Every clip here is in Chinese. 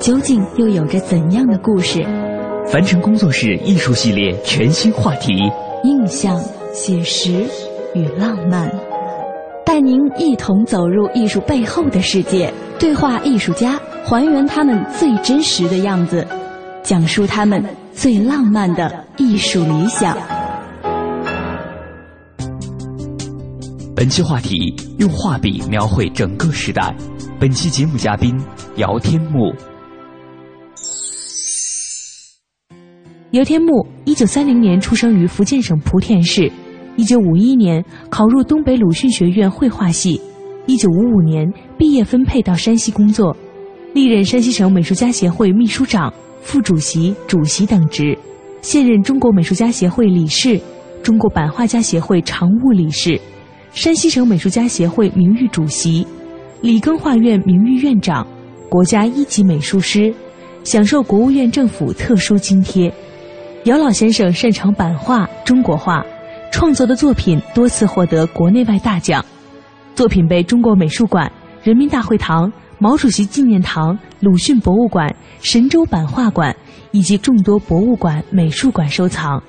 究竟又有着怎样的故事？凡尘工作室艺术系列全新话题：印象、写实与浪漫，带您一同走入艺术背后的世界，对话艺术家，还原他们最真实的样子。讲述他们最浪漫的艺术理想。本期话题：用画笔描绘整个时代。本期节目嘉宾：姚天木。姚天木，一九三零年出生于福建省莆田市，一九五一年考入东北鲁迅学院绘画系，一九五五年毕业分配到山西工作，历任山西省美术家协会秘书长。副主席、主席等职，现任中国美术家协会理事，中国版画家协会常务理事，山西省美术家协会名誉主席，理工画院名誉院长，国家一级美术师，享受国务院政府特殊津贴。姚老先生擅长版画、中国画，创作的作品多次获得国内外大奖，作品被中国美术馆、人民大会堂。毛主席纪念堂、鲁迅博物馆、神州版画馆以及众多博物馆、美术馆收藏，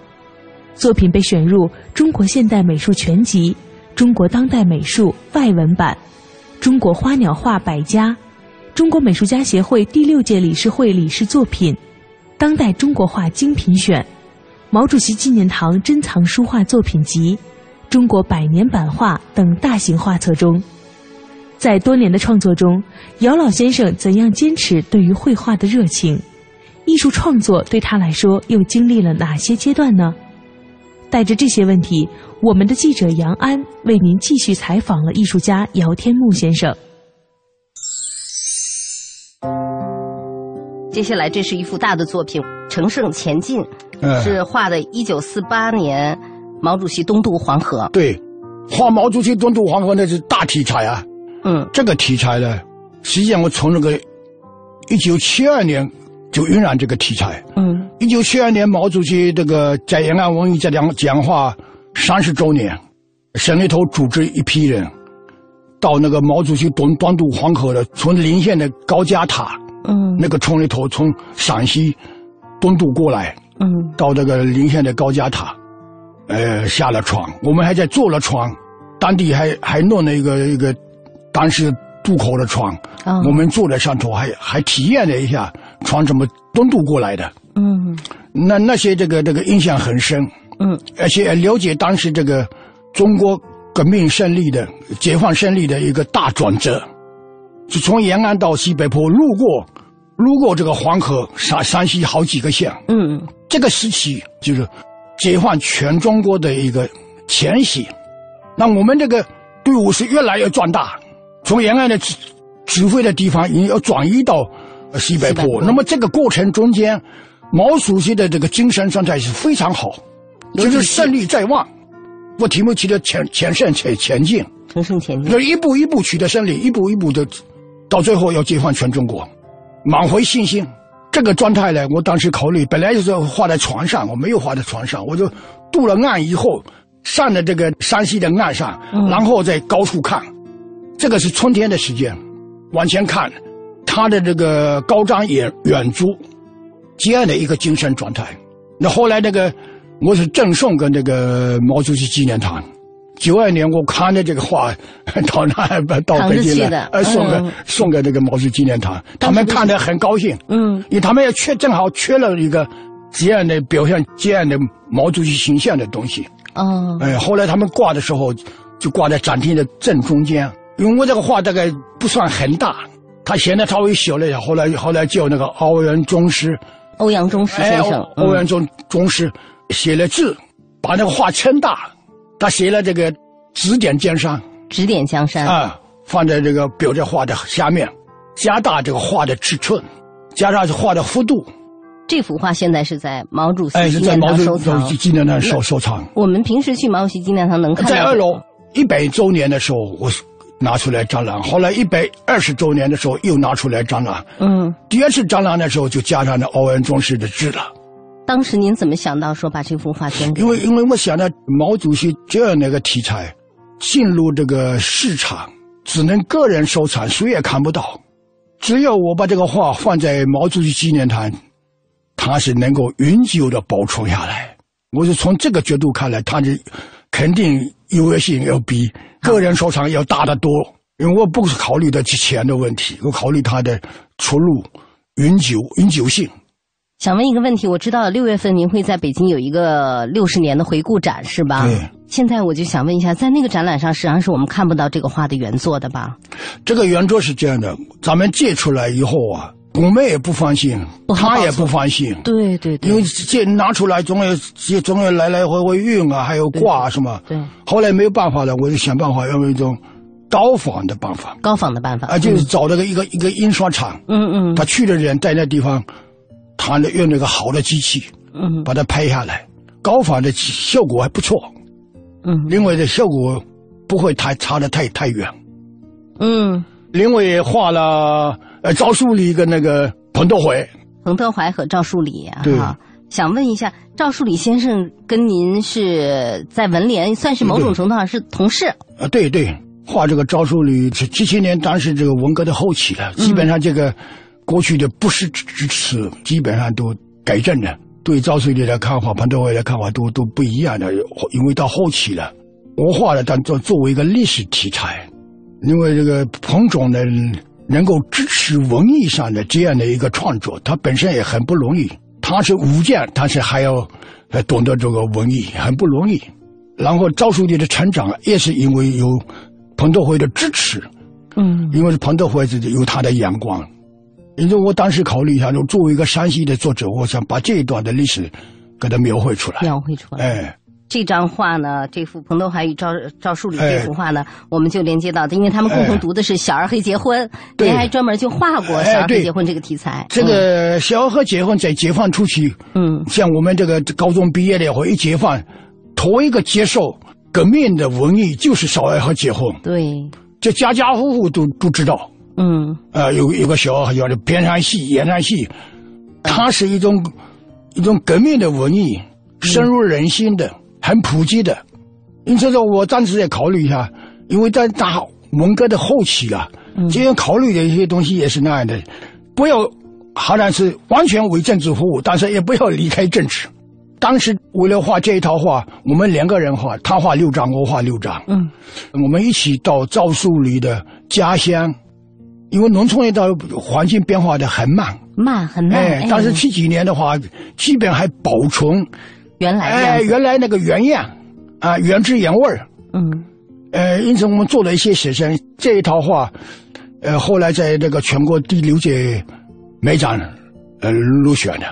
作品被选入《中国现代美术全集》《中国当代美术外文版》《中国花鸟画百家》《中国美术家协会第六届理事会理事作品》《当代中国画精品选》《毛主席纪念堂珍藏书画作品集》《中国百年版画》等大型画册中。在多年的创作中，姚老先生怎样坚持对于绘画的热情？艺术创作对他来说又经历了哪些阶段呢？带着这些问题，我们的记者杨安为您继续采访了艺术家姚天木先生。接下来，这是一幅大的作品《乘胜前进》，是画的一九四八年毛主席东渡黄河。对，画毛主席东渡黄河那是大题材啊。嗯，这个题材呢，实际上我从那个一九七二年就晕染这个题材。嗯，一九七二年毛主席这个在延安文艺讲讲话三十周年，省里头组织一批人到那个毛主席东东渡黄河的，从临县的高家塔，嗯，那个村里头从陕西东渡过来，嗯，到这个临县的高家塔，呃，下了船，我们还在坐了船，当地还还弄了一个一个。当时渡口的船，我们坐在上头，还还体验了一下船怎么东渡过来的。嗯，那那些这个这个印象很深。嗯，而且了解当时这个中国革命胜利的解放胜利的一个大转折，就从延安到西北坡，路过路过这个黄河，山山西好几个县。嗯，这个时期就是解放全中国的一个前夕。那我们这个队伍是越来越壮大。从延安的指指挥的地方，已经要转移到西北坡。那么这个过程中间，毛主席的这个精神状态是非常好，就是胜利在望，不提不提的前前胜前前进，乘胜前进，就一步一步取得胜利，一步一步的，到最后要解放全中国，满怀信心。这个状态呢，我当时考虑，本来就是画在床上，我没有画在床上，我就渡了岸以后，上了这个山西的岸上，然后在高处看。这个是春天的时间，往前看，他的这个高瞻远远瞩，这样的一个精神状态。那后来那个，我是赠送给那个毛主席纪念堂，九二年我看着这个画 到那 到北京来，呃，送给送给这个毛主席纪念堂，他们看得很高兴。嗯，因为他们也缺正好缺了一个这样的表现这样的毛主席形象的东西。哦，哎，后来他们挂的时候就挂在展厅的正中间。因为我这个画大概不算很大，他显得稍微小了一点。后来后来叫那个欧阳中师，欧阳中师先生，欧阳中中师写了字，把那个画撑大。他写了这个“指点江山”，指点江山啊，放在这个表在画的下面，加大这个画的尺寸，加上画的幅度。这幅画现在是在毛主席纪念堂收藏。纪念堂收收藏。我们平时去毛主席纪念堂能看到。在二楼一百周年的时候，我拿出来展览；后来一百二十周年的时候又拿出来展览。嗯。第二次展览的时候就加上了欧阳中师的字了。当时您怎么想到说把这幅画捐给？因为因为我想到毛主席这样的一个题材，进入这个市场只能个人收藏，谁也看不到。只要我把这个画放在毛主席纪念堂，它是能够永久的保存下来。我是从这个角度看来，它的肯定优越性要比个人收藏要大得多。因为我不是考虑的钱的问题，我考虑它的出路永久永久性。想问一个问题，我知道六月份您会在北京有一个六十年的回顾展，是吧？对。现在我就想问一下，在那个展览上，实际上是我们看不到这个画的原作的吧？这个原作是这样的，咱们借出来以后啊，我们也不放心，他也不放心。对对对。因为借拿出来总有总有来来回回运啊，还有挂什么。对。后来没有办法了，我就想办法用一种高仿的办法。高仿的办法。啊，就是找了个一个一个印刷厂。嗯嗯。他去的人在那地方。他用那个好的机器，嗯，把它拍下来，高仿的效果还不错，嗯，另外的效果不会太差的太太远，嗯，另外画了呃赵树理跟那个彭德怀，彭德怀和赵树理啊，对，想问一下赵树理先生跟您是在文联算是某种程度上是同事？啊，对对，画这个赵树理是七七年当时这个文革的后期了，基本上这个。过去的不是支持，基本上都改正了。对赵书记的看法、彭德怀的看法都都不一样的。因为到后期了，我画了当做作为一个历史题材，因为这个彭总呢，能够支持文艺上的这样的一个创作，他本身也很不容易。他是武将，但是还要懂得这个文艺，很不容易。然后赵书记的成长也是因为有彭德怀的支持，嗯，因为彭德怀是有他的眼光。因为我当时考虑一下，就作为一个山西的作者，我想把这一段的历史给它描绘出来。描绘出来。哎，这张画呢，这幅彭德怀与赵赵树理这幅画呢，我们就连接到，因为他们共同读的是《小儿黑结婚》，您还专门就画过《小儿黑结婚》这个题材。这个《小儿黑结婚》在解放初期，嗯，像我们这个高中毕业的或一解放，头一个接受革命的文艺就是《小儿黑结婚》。对，这家家户户都都知道。嗯，呃，有有个小孩叫的边山戏、延山戏，它是一种一种革命的文艺，深入人心的，很普及的。因此说，我暂时也考虑一下，因为在大文革的后期啊，这样考虑的一些东西也是那样的，不要好像是完全为政治服务，但是也不要离开政治。当时为了画这一套画，我们两个人画，他画六张，我画六张。嗯，我们一起到赵树理的家乡。因为农村里头环境变化的很慢，慢很慢。哎，但是七几年的话，基本还保存原来哎原来那个原样啊原汁原味儿。嗯，呃，因此我们做了一些写生。这一套画，呃，后来在那个全国第六届美展呃入选的。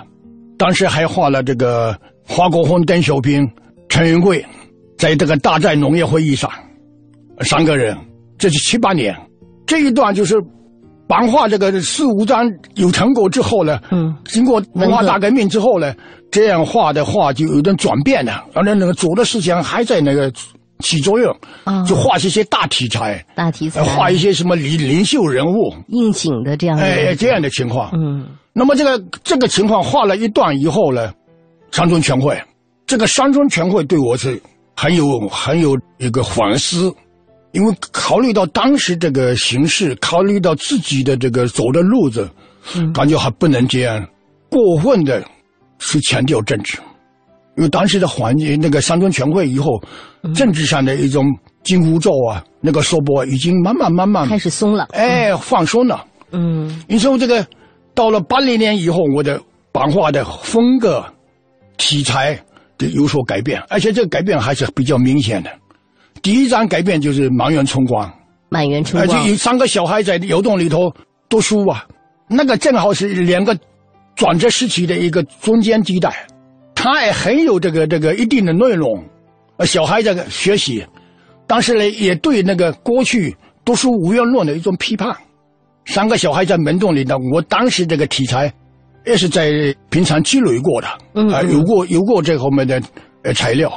当时还画了这个华国锋、邓小平、陈云贵，在这个大寨农业会议上，三个人，这是七八年，这一段就是。版画这个四五张有成果之后呢，嗯，经过文化大革命之后呢，这样画的画就有点转变了，而且那个主的思想还在那个起作用，啊，就画一些大题材，大题材，画一些什么领领袖人物，应景的这样，哎，这样的情况，嗯，那么这个这个情况画了一段以后呢，山村全会，这个山村全会对我是很有很有一个反思。因为考虑到当时这个形势，考虑到自己的这个走的路子，感觉还不能这样过分的去强调政治。因为当时的环境，那个三中全会以后，政治上的一种紧箍咒啊，那个说博已经慢慢慢慢开始松了，哎，放松了。嗯，你说这个到了八零年以后，我的版画的风格、题材都有所改变，而且这个改变还是比较明显的。第一张改变就是满园春光，满园春光，而且有三个小孩在窑洞里头读书啊，那个正好是两个转折时期的一个中间地带，它也很有这个这个一定的内容，呃，小孩这个学习，但是呢，也对那个过去读书无用论的一种批判。三个小孩在门洞里呢，我当时这个题材也是在平常积累过的，啊，有过有过这方面的呃材料。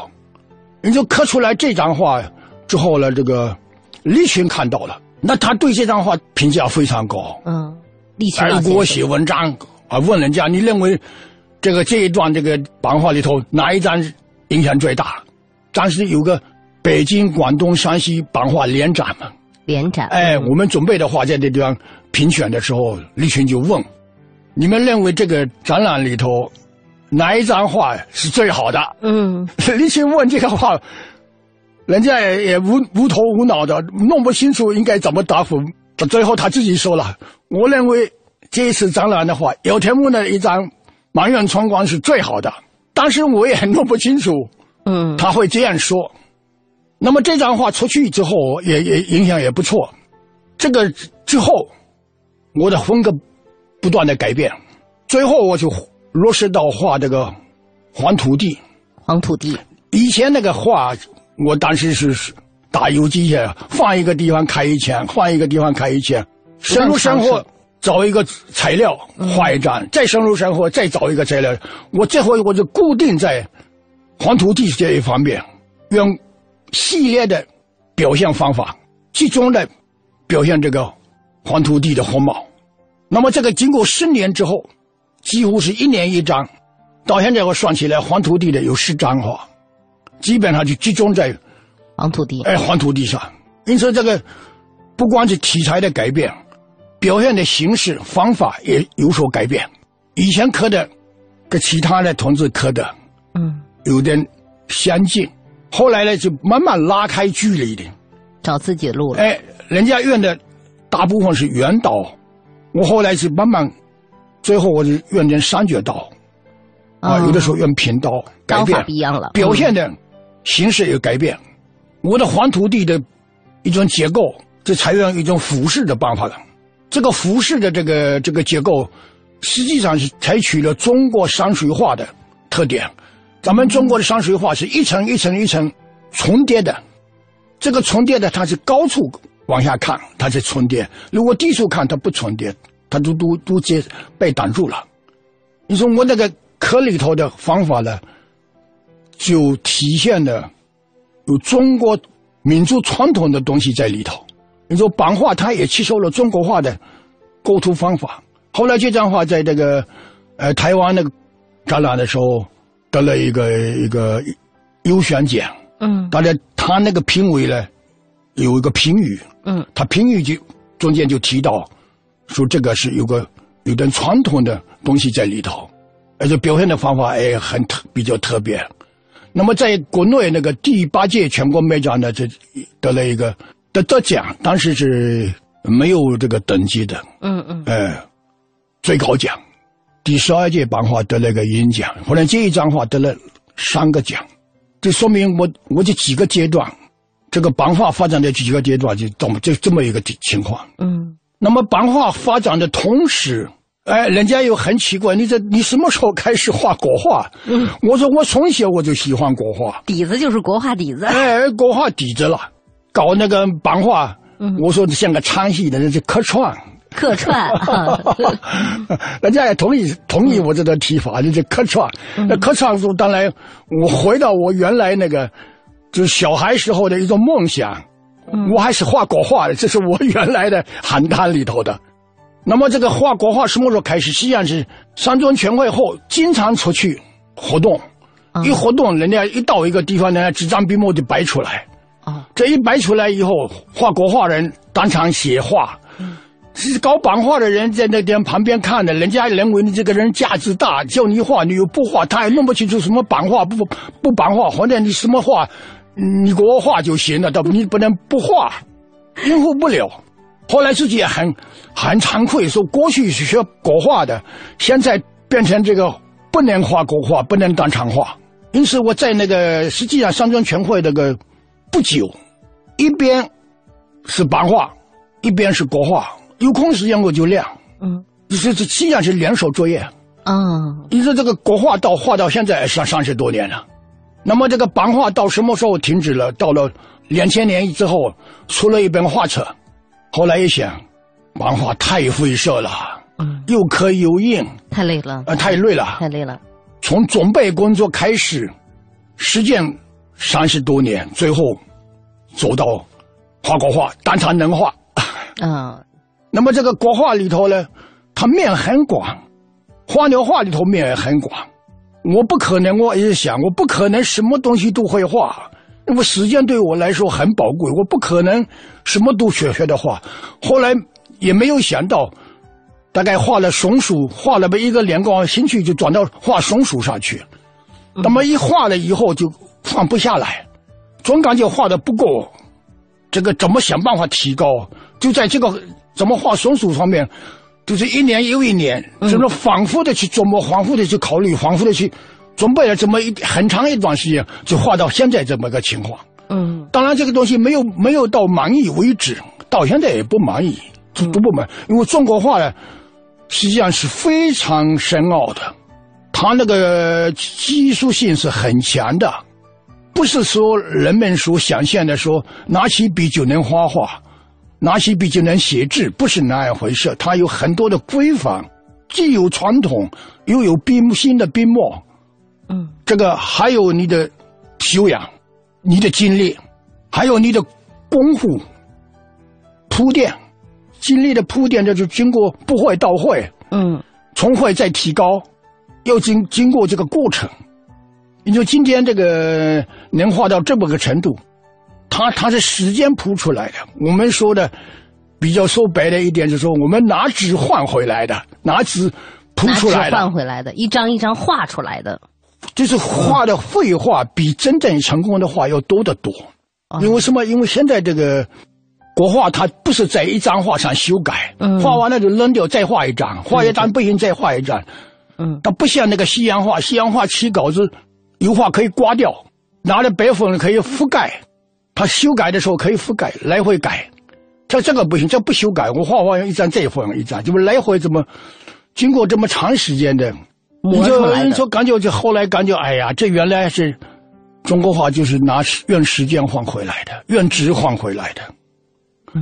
你就刻出来这张画之后呢，这个李群看到了，那他对这张画评价非常高。嗯，李群给我写文章啊，问人家你认为这个这一段这个版画里头哪一张影响最大？当时有个北京、广东、山西版画联展嘛，联展。哎，我们准备的画在这地方评选的时候，李群就问：你们认为这个展览里头？哪一张画是最好的？嗯，你去问这个话，人家也也无无头无脑的，弄不清楚应该怎么答复。最后他自己说了：“我认为这一次展览的话，有天木的一张满园春光是最好的。”当时我也弄不清楚，嗯，他会这样说。那么这张画出去之后，也也影响也不错。这个之后，我的风格不断的改变，最后我就。落实到画这个黄土地，黄土地。以前那个画，我当时是打游击去，放一个地方开一枪，换一个地方开一枪。深入生活，找一个材料画一张，再深入生活，再找一个材料。我这回我就固定在黄土地这一方面，用系列的表现方法，集中的表现这个黄土地的风貌。那么这个经过十年之后。几乎是一年一张，到现在我算起来，黄土地的有十张哈，基本上就集中在黄土地。哎，黄土地上。因此，这个不光是题材的改变，表现的形式方法也有所改变。以前刻的跟其他的同志刻的，嗯，有点相近。后来呢，就慢慢拉开距离的，找自己的路了。哎，人家用的大部分是原刀，我后来是慢慢。最后我就用点三角刀，啊，有的时候用平刀，改变不一样了，表现的形式也改变。我的黄土地的一种结构，就采用一种俯视的办法了。这个俯视的这个这个结构，实际上是采取了中国山水画的特点。咱们中国的山水画是一层一层一层重叠的，这个重叠的它是高处往下看，它是重叠；如果低处看，它不重叠。他都都都接被挡住了。你说我那个壳里头的方法呢，就体现了有中国民族传统的东西在里头。你说版画，它也吸收了中国画的构图方法。后来这张画在这个呃台湾那个展览的时候得了一个一个优选奖。嗯。大家他那个评委呢有一个评语。嗯。他评语就中间就提到。说这个是有个有点传统的东西在里头，而且表现的方法也很特比较特别。那么在国内那个第八届全国美展呢，这得了一个得得奖，当时是没有这个等级的。嗯嗯。哎，最高奖，第十二届版画得了个银奖，后来这一张画得了三个奖，这说明我我这几个阶段，这个版画发展的几个阶段就这么就这么一个情况。嗯。那么版画发展的同时，哎，人家又很奇怪，你这你什么时候开始画国画？嗯，我说我从小我就喜欢国画，底子就是国画底子。哎，国画底子了，搞那个版画，我说像个唱戏的，那是客串。客串，人家也同意同意我这个提法，你这客串。那客串说，当然我回到我原来那个，就是小孩时候的一种梦想。我还是画国画的，这是我原来的邯郸里头的。那么这个画国画什么时候开始？实际上是三中全会后，经常出去活动，一活动，人家一到一个地方，人家纸张笔墨就摆出来。啊，这一摆出来以后，画国画人当场写画，是搞版画的人在那边旁边看的，人家认为你这个人价值大，叫你画你又不画，他也弄不清楚什么版画不不版画，或者你什么画，你给我画就行了，但你不能不画，应付不了。后来自己也很很惭愧，说过去是学国画的，现在变成这个不能画国画，不能当场画。因此我在那个实际上三中全会那个不久，一边是版画，一边是国画。有空时间我就练，嗯，这这实际上是联手作业，啊，你说这个国画到画到现在上三十多年了，那么这个版画到什么时候停止了？到了两千年之后出了一本画册，后来一想，版画太费事了，嗯，又刻又印，太累了，啊，太累了，太累了。从准备工作开始，实践三十多年，最后走到画国画，当场能画，啊。那么这个国画里头呢，它面很广，花鸟画里头面也很广。我不可能，我一直想，我不可能什么东西都会画，那么时间对我来说很宝贵，我不可能什么都学学的画。后来也没有想到，大概画了松鼠，画了一个两个兴趣就转到画松鼠上去。那么一画了以后就放不下来，总感觉画的不够，这个怎么想办法提高？就在这个。怎么画松鼠方面，就是一年又一年，就是反复的去琢磨，反复的去考虑，反复的去准备了这么一很长一段时间，就画到现在这么个情况。嗯，当然这个东西没有没有到满意为止，到现在也不满意，不不满，因为中国画呢，实际上是非常深奥的，它那个技术性是很强的，不是说人们所想象的说拿起笔就能画画。拿起笔就能写字，不是那样回事。它有很多的规范，既有传统，又有笔新的笔墨。嗯，这个还有你的修养，你的经历，还有你的功夫铺垫，经历的铺垫，就是经过不会到会。嗯，从会再提高，要经经过这个过程。你说今天这个能画到这么个程度？他他是时间铺出来的。我们说的比较说白了一点，就是说我们拿纸换回来的，拿纸铺出来的，换回来的，一张一张画出来的，就是画的绘画比真正成功的画要多得多。因为什么？因为现在这个国画，它不是在一张画上修改，画完了就扔掉，再画一张，画一张不行再画一张。嗯，它不像那个西洋画，西洋画起稿子，油画可以刮掉，拿着白粉可以覆盖。他修改的时候可以覆盖，来回改。他这个不行，这不修改，我画画用一张再画一张，就来回怎么经过这么长时间的，你就你说感觉就后来感觉，哎呀，这原来是中国画就是拿用时间换回来的，用纸换回来的，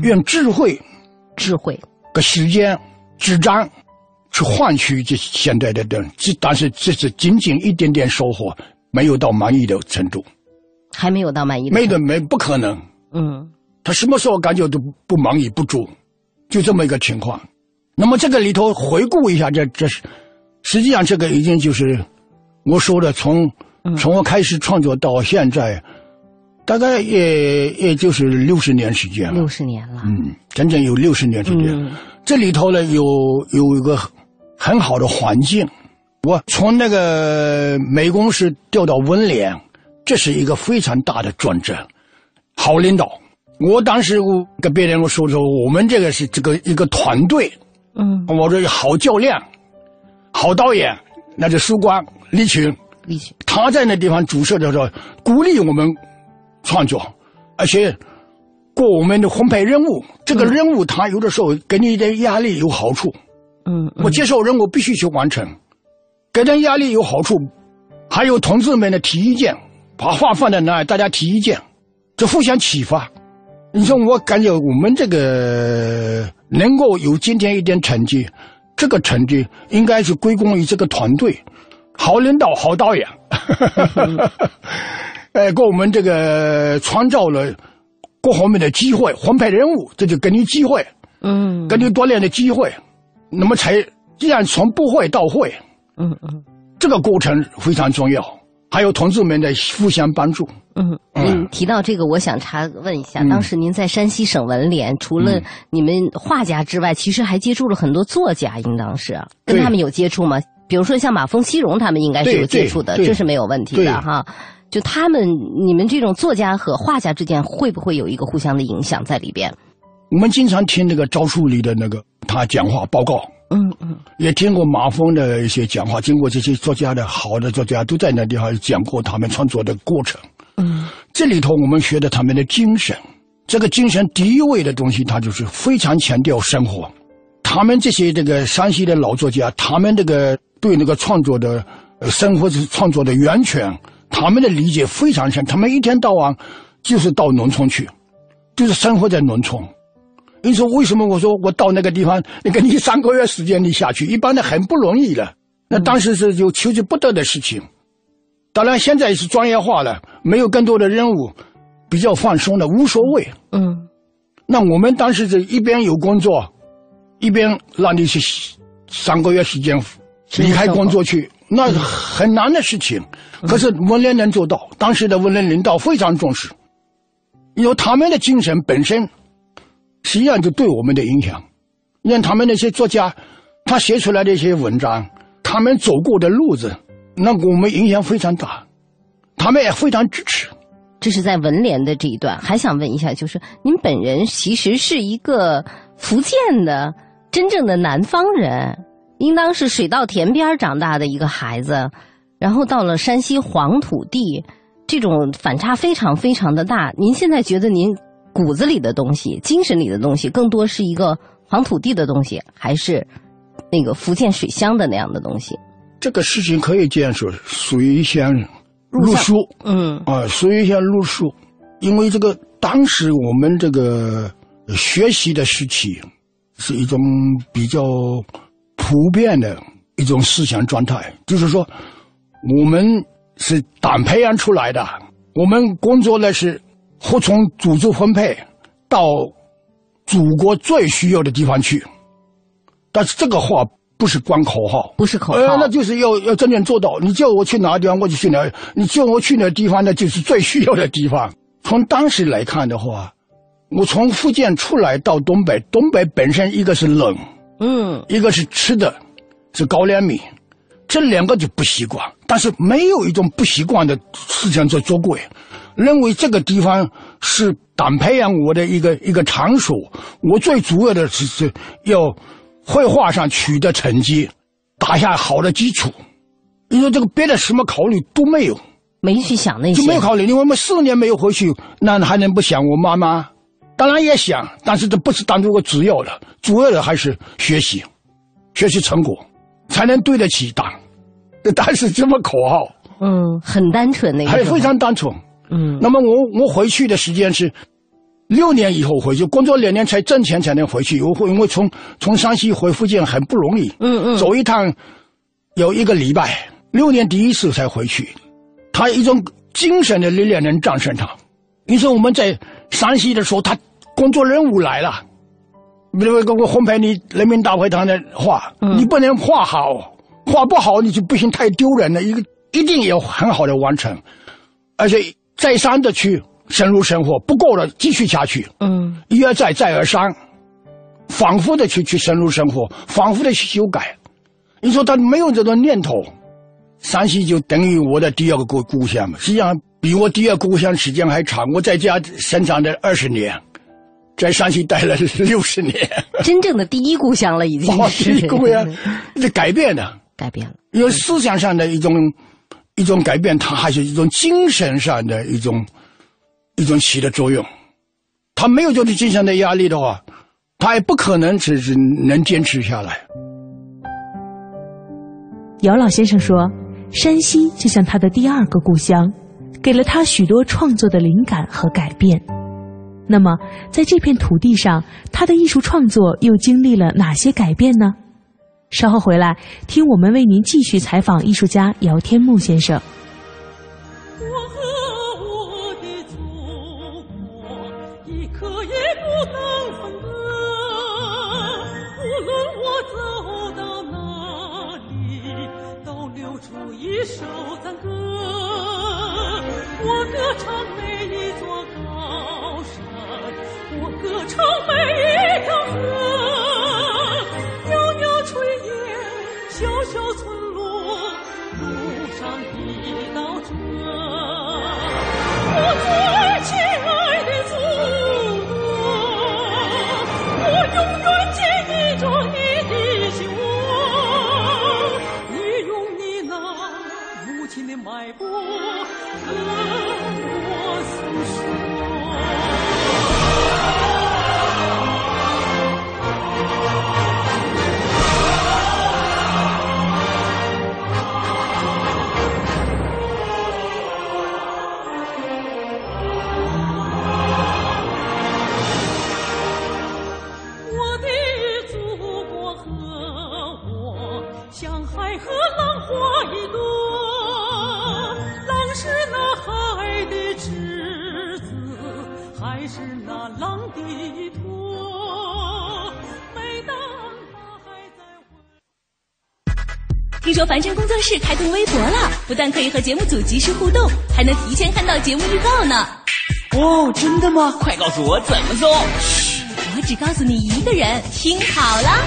用智慧、智慧。和时间、纸张去换取这现在的的，这但是这是仅仅一点点收获，没有到满意的程度。还没有到满意，没的没不可能。嗯，他什么时候感觉都不忙也不足，就这么一个情况。那么这个里头回顾一下，这这是实际上这个已经就是我说的，从从我开始创作到现在，大概也也就是六十年时间了。六十年了，嗯，整整有六十年时间。这里头呢有有一个很好的环境，我从那个美工室调到文联。这是一个非常大的转折，好领导。我当时我跟别人我说说，我们这个是这个一个团队，嗯，我说好教练，好导演，那就苏光李群，李群，他在那地方注射的时候，鼓励我们创作，而且过我们的红牌任务。这个任务他有的时候给你一点压力有好处，嗯，我接受任务必须去完成，给点压力有好处，还有同志们的提意见。把话放在那，大家提意见，就互相启发。你说，我感觉我们这个能够有今天一点成绩，这个成绩应该是归功于这个团队，好领导、好导演，哎，给我们这个创造了各方面的机会，分配任务，这就给你机会，嗯，给你锻炼的机会。那么才既然从不会到会，嗯嗯，这个过程非常重要。还有同志们的互相帮助。嗯，您提到这个，我想查问一下，当时您在山西省文联，除了你们画家之外，其实还接触了很多作家，应当是跟他们有接触吗？比如说像马蜂、西荣，他们应该是有接触的，这是没有问题的哈。就他们，你们这种作家和画家之间，会不会有一个互相的影响在里边？我们经常听那个赵树理的那个他讲话报告。嗯嗯，也听过马峰的一些讲话，经过这些作家的好的作家都在那地方讲过他们创作的过程。嗯，这里头我们学的他们的精神，这个精神第一位的东西，他就是非常强调生活。他们这些这个山西的老作家，他们这个对那个创作的生活创作的源泉，他们的理解非常深。他们一天到晚就是到农村去，就是生活在农村。你说为什么？我说我到那个地方，那个你三个月时间你下去，一般的很不容易了。那当时是有求之不得的事情。当然现在是专业化了，没有更多的任务，比较放松了，无所谓。嗯。那我们当时是一边有工作，一边让你去三个月时间离开工作去，那很难的事情。可是文联能做到，当时的文联领导非常重视，因为他们的精神本身。实际上就对我们的影响，你看他们那些作家，他写出来的一些文章，他们走过的路子，那我们影响非常大，他们也非常支持。这是在文联的这一段，还想问一下，就是您本人其实是一个福建的真正的南方人，应当是水稻田边长大的一个孩子，然后到了山西黄土地，这种反差非常非常的大。您现在觉得您？骨子里的东西，精神里的东西，更多是一个黄土地的东西，还是那个福建水乡的那样的东西？这个事情可以这样说，属于一项路书，嗯，啊，属于一项路书，因为这个当时我们这个学习的时期，是一种比较普遍的一种思想状态，就是说，我们是党培养出来的，我们工作呢是。服从组织分配，到祖国最需要的地方去。但是这个话不是光口号，不是口号，那就是要要真正做到。你叫我去哪个地方，我就去哪；你叫我去哪个地方，那就是最需要的地方。从当时来看的话，我从福建出来到东北，东北本身一个是冷，嗯，一个是吃的，是高粱米，这两个就不习惯。但是没有一种不习惯的思想在作怪。认为这个地方是党培养我的一个一个场所，我最主要的是是要绘画上取得成绩，打下好的基础。你说这个别的什么考虑都没有，没去想那些，就没有考虑。因为我们四年没有回去，那还能不想我妈妈？当然也想，但是这不是当做个主要的，主要的还是学习，学习成果才能对得起党。但是这么口号，嗯，很单纯那个，还非常单纯。嗯，那么我我回去的时间是六年以后回去，工作两年才挣钱才能回去。我会因为从从山西回福建很不容易，嗯嗯，走一趟有一个礼拜，六年第一次才回去。他一种精神的力量能战胜他。你说我们在山西的时候，他工作任务来了，比如给我烘焙你人民大会堂的画，你不能画好，画不好你就不行，太丢人了。一个一定要很好的完成，而且。再三的去深入生活，不够了继续下去。嗯，一而再，再而三，反复的去去深入生活，反复的去修改。你说他没有这个念头，山西就等于我的第二个故故乡嘛。实际上比我第二故乡时间还长。我在家生长的二十年，在山西待了六十年。真正的第一故乡了，已经是故乡，这改变了，改变了，因为思想上的一种。一种改变，它还是一种精神上的一种一种起的作用。他没有这种精神的压力的话，他也不可能只是能坚持下来。姚老先生说：“山西就像他的第二个故乡，给了他许多创作的灵感和改变。那么，在这片土地上，他的艺术创作又经历了哪些改变呢？”稍后回来听我们为您继续采访艺术家姚天木先生。我和我的祖国一刻也不能分割无论我走到哪里都流出一首赞歌。我歌唱每一座高山我歌唱每一我 最海是那浪的托。每当他还在。听说凡尘工作室开通微博了，不但可以和节目组及时互动，还能提前看到节目预告呢。哦，真的吗？快告诉我怎么搜！我只告诉你一个人，听好了。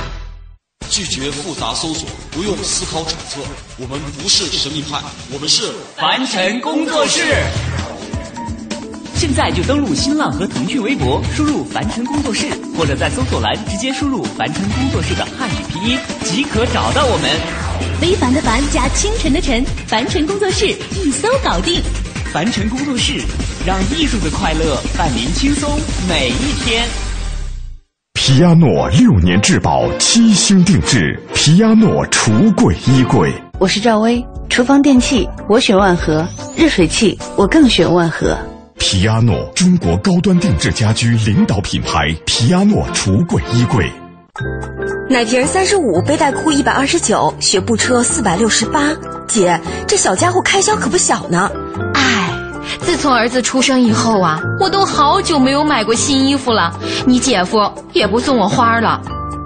拒绝复杂搜索，不用思考揣测。我们不是神秘派，我们是凡尘工作室。现在就登录新浪和腾讯微博，输入“凡尘工作室”，或者在搜索栏直接输入“凡尘工作室”的汉语拼音，即可找到我们。非凡的凡加清晨的晨，凡尘工作室一搜搞定。凡尘工作室，让艺术的快乐伴您轻松每一天。皮亚诺六年质保，七星定制，皮亚诺橱柜衣柜。我是赵薇，厨房电器我选万和，热水器我更选万和。皮亚诺，中国高端定制家居领导品牌，皮亚诺橱柜衣柜。奶瓶三十五，背带裤一百二十九，学步车四百六十八。姐，这小家伙开销可不小呢。唉，自从儿子出生以后啊，我都好久没有买过新衣服了。你姐夫也不送我花了。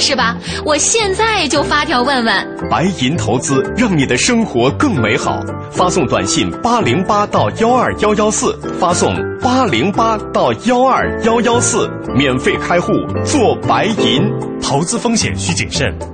是吧？我现在就发条问问。白银投资让你的生活更美好，发送短信八零八到幺二幺幺四，发送八零八到幺二幺幺四，免费开户做白银，投资风险需谨慎。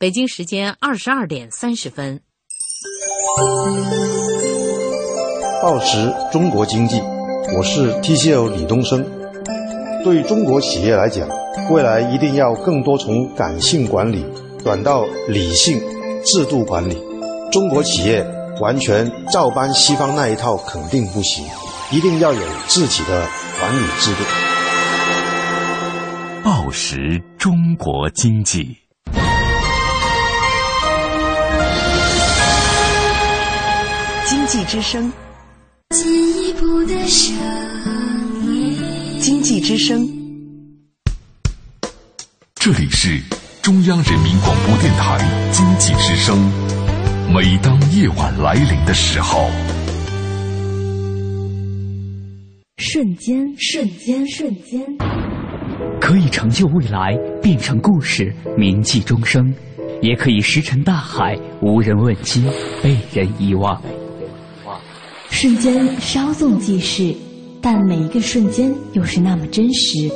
北京时间二十二点三十分。报时中国经济，我是 TCL 李东升。对中国企业来讲，未来一定要更多从感性管理转到理性制度管理。中国企业完全照搬西方那一套肯定不行，一定要有自己的管理制度。报时中国经济。济之声，进一步的声音。经济之声，这里是中央人民广播电台经济之声。每当夜晚来临的时候，瞬间，瞬间，瞬间，可以成就未来，变成故事，铭记终生；也可以石沉大海，无人问津，被人遗忘。瞬间稍纵即逝，但每一个瞬间又是那么真实。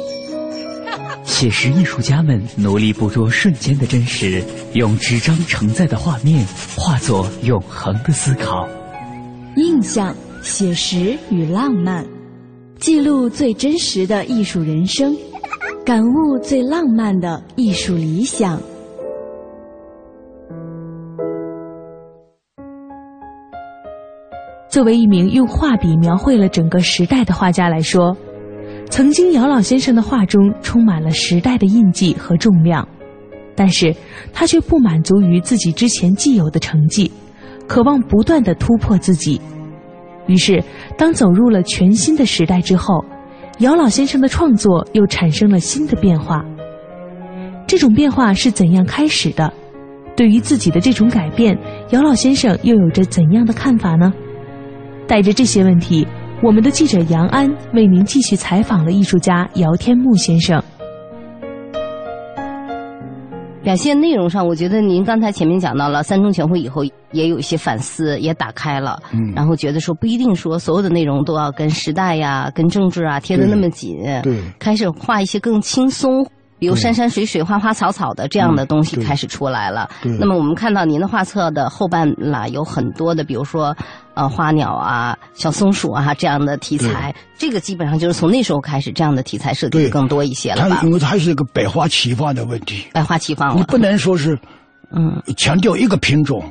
写实艺术家们努力捕捉瞬间的真实，用纸张承载的画面化作永恒的思考。印象、写实与浪漫，记录最真实的艺术人生，感悟最浪漫的艺术理想。作为一名用画笔描绘了整个时代的画家来说，曾经姚老先生的画中充满了时代的印记和重量，但是他却不满足于自己之前既有的成绩，渴望不断的突破自己。于是，当走入了全新的时代之后，姚老先生的创作又产生了新的变化。这种变化是怎样开始的？对于自己的这种改变，姚老先生又有着怎样的看法呢？带着这些问题，我们的记者杨安为您继续采访了艺术家姚天木先生。表现内容上，我觉得您刚才前面讲到了三中全会以后，也有一些反思，也打开了，嗯然后觉得说不一定说所有的内容都要跟时代呀、跟政治啊贴得那么紧，对开始画一些更轻松。比如山山水水、花花草草的这样的东西开始出来了。对。那么我们看到您的画册的后半啦，有很多的，比如说呃花鸟啊、小松鼠啊这样的题材，这个基本上就是从那时候开始，这样的题材设计对。更多一些了吧？它？因为它是一个百花齐放的问题，百花齐放，你不能说是，嗯，强调一个品种，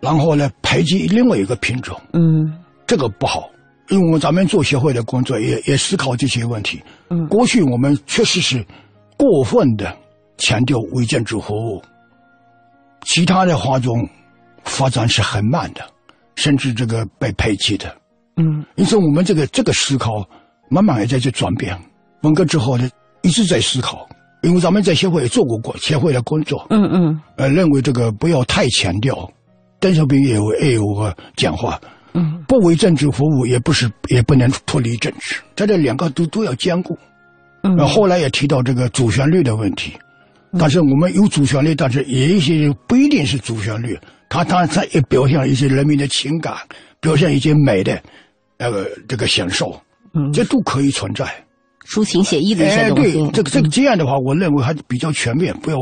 然后呢排挤另外一个品种，嗯，这个不好。因为咱们做协会的工作也也思考这些问题。嗯，过去我们确实是过分的强调为建筑服务，其他的画种发展是很慢的，甚至这个被排挤的。嗯，因此我们这个这个思考慢慢也在这转变。文革之后呢，一直在思考，因为咱们在协会也做过过协会的工作，嗯嗯呃，认为这个不要太强调。邓小平也有也有个讲话，嗯，不为政治服务，也不是也不能脱离政治，在这两个都都要兼顾。嗯呃后来也提到这个主旋律的问题，但是我们有主旋律，但是也有一些不一定是主旋律，它当然它也表现了一些人民的情感，表现一些美的，那呃，这个享受，嗯，这都可以存在。抒情写意的一些哎，东西。对，这个这个这样的话，我认为还是比较全面，不要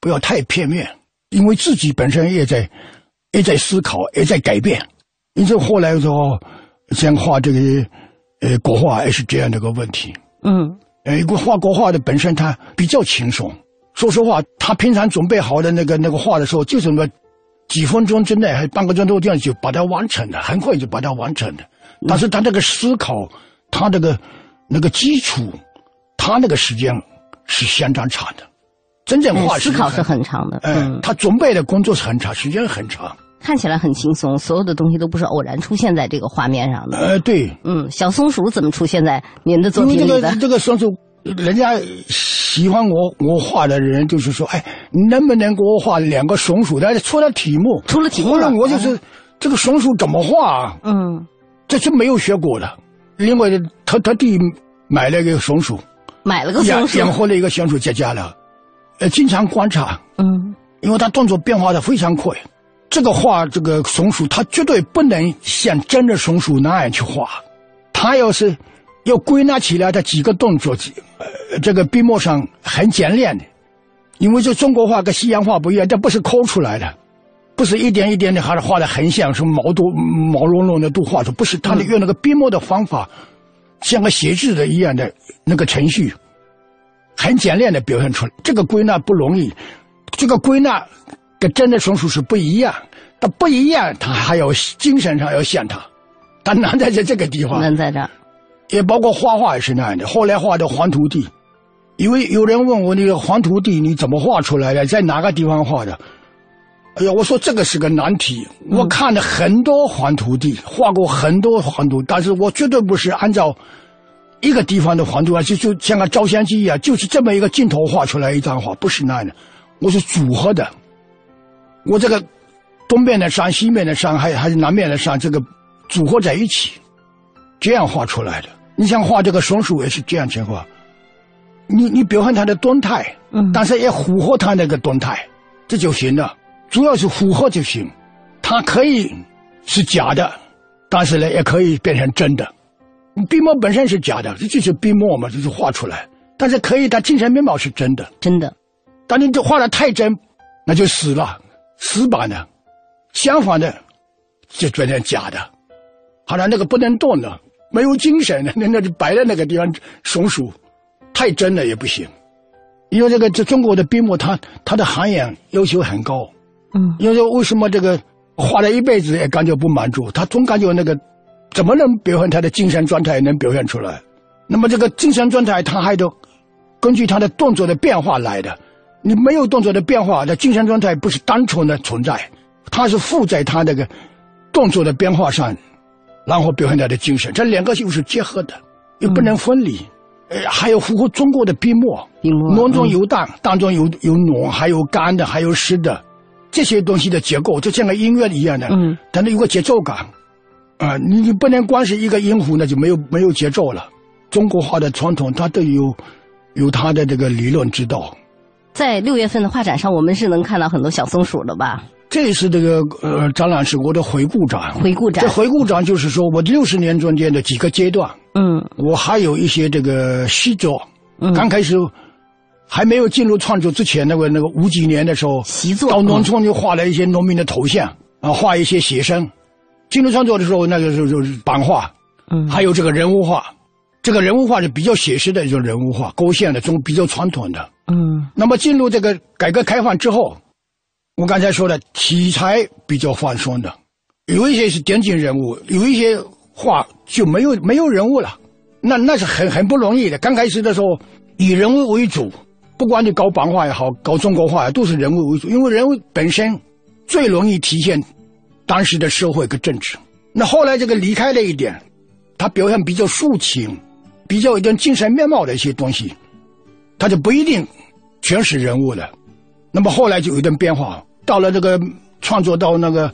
不要太片面，因为自己本身也在也在思考，也在改变。因此后来说，像画这个呃国画也是这样的一个问题。嗯，呃，一个画国画的本身他比较轻松。说实话，他平常准备好的那个那个画的时候，就这么几分钟之内，还半个钟头这样就把它完成了，很快就把它完成了。但是他那个思考，他那个那个基础，他那个时间是相当长的。真正画嗯思考是很长的。嗯，嗯，他准备的工作是很长，时间很长。看起来很轻松，所有的东西都不是偶然出现在这个画面上的。呃，对，嗯，小松鼠怎么出现在您的作因为这品里的？个这个松鼠，人家喜欢我我画的人就是说，哎，你能不能给我画两个松鼠？但是出了题目，出了题目了我就是、这个松鼠怎么画啊？嗯，这是没有学过的。另外，特特地买了一个松鼠，买了个松鼠，养养活了一个松鼠在家了，呃，经常观察，嗯，因为它动作变化的非常快。这个画这个松鼠，它绝对不能像真的松鼠那样去画。它要是要归纳起来的几个动作，呃，这个笔墨上很简练的，因为这中国画跟西洋画不一样，这不是抠出来的，不是一点一点的，还是画的很像，什么毛都毛茸茸的都画出，不是，它的用那个笔墨的方法，像个写字的一样的那个程序，很简练的表现出来。这个归纳不容易，这个归纳跟真的松鼠是不一样，它不一样，它还要精神上要像它，它难在在这个地方。难在这儿，也包括画画也是那样的。后来画的黄土地，因为有人问我那个黄土地你怎么画出来的，在哪个地方画的？哎呀，我说这个是个难题。我看了很多黄土地，画过很多黄土，但是我绝对不是按照一个地方的黄土啊，就就像个照相机一样，就是这么一个镜头画出来一张画，不是那样的。我是组合的，我这个东边的山、西面的山，还还是南面的山，这个组合在一起，这样画出来的。你想画这个松鼠也是这样情况，你你表现它的动态，嗯，但是也符合它那个动态，这就行了。主要是符合就行，它可以是假的，但是呢也可以变成真的。笔墨本身是假的，这就是笔墨嘛，就是画出来。但是可以，它精神面貌是真的，真的。但你这画的太真，那就死了，死板的。相反的，就变成假的。好了，那个不能动的，没有精神的，那那就摆在那个地方松鼠，太真了也不行。因为这个这中国的笔墨，它它的涵养要求很高。嗯。因为为什么这个画了一辈子也感觉不满足？他总感觉那个怎么能表现他的精神状态能表现出来？那么这个精神状态，他还得根据他的动作的变化来的。你没有动作的变化，那精神状态不是单纯的存在，它是附在他那个动作的变化上，然后表现他的精神。这两个又是结合的，又不能分离。呃，还有符合中国的笔墨，墨浓中有淡，淡中有有浓，还有干的，还有湿的，这些东西的结构就像个音乐一样的，嗯，它有个节奏感。啊，你你不能光是一个音符，那就没有没有节奏了。中国画的传统，它都有有它的这个理论之道。在六月份的画展上，我们是能看到很多小松鼠的吧？这次这个呃展览是我的回顾展，回顾展。这回顾展就是说我六十年中间的几个阶段，嗯，我还有一些这个习作。嗯，刚开始还没有进入创作之前，那个那个五几年的时候，习作到农村就画了一些农民的头像啊，画一些写生。进入创作的时候，那个时候就是版画，嗯，还有这个人物画。这个人物画是比较写实的一种人物画，勾线的，这种比较传统的。嗯，那么进入这个改革开放之后，我刚才说的题材比较放松的，有一些是点景人物，有一些画就没有没有人物了，那那是很很不容易的。刚开始的时候以人物为主，不管你搞版画也好，搞中国画也都是人物为主，因为人物本身最容易体现当时的社会跟政治。那后来这个离开了一点，他表现比较抒情。比较一点精神面貌的一些东西，他就不一定全是人物了。那么后来就有点变化，到了这个创作到那个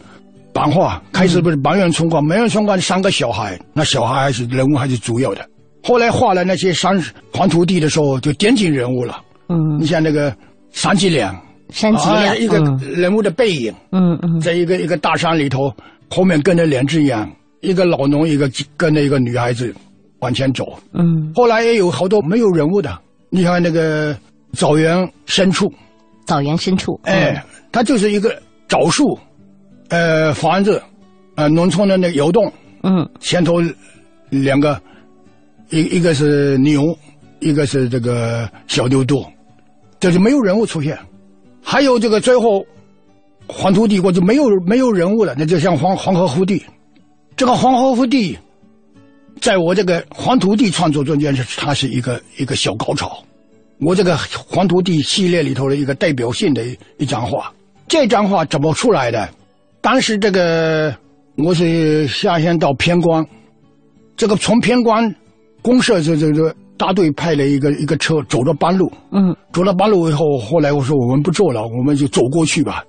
版画，开始不是满园春光，满园春光三个小孩，那小孩还是人物还是主要的。后来画了那些山黄土地的时候，就点景人物了。嗯，你像那个三脊梁，三脊梁一个人物的背影。嗯嗯，在一个一个大山里头，后面跟着两只羊，一个老农，一个跟着一个女孩子。往前走，嗯，后来也有好多没有人物的，你看那个枣园深处，枣园深处，哎，它就是一个枣树，呃，房子，呃，农村的那个窑洞，嗯，前头两个，一一个是牛，一个是这个小牛犊，这就没有人物出现，还有这个最后黄土帝国就没有没有人物了，那就像黄黄河腹地，这个黄河腹地。在我这个黄土地创作中间是，它是一个一个小高潮。我这个黄土地系列里头的一个代表性的一张画，这张画怎么出来的？当时这个我是下乡到偏关，这个从偏关公社这这这大队派了一个一个车走了半路，嗯，走了半路以后，后来我说我们不做了，我们就走过去吧。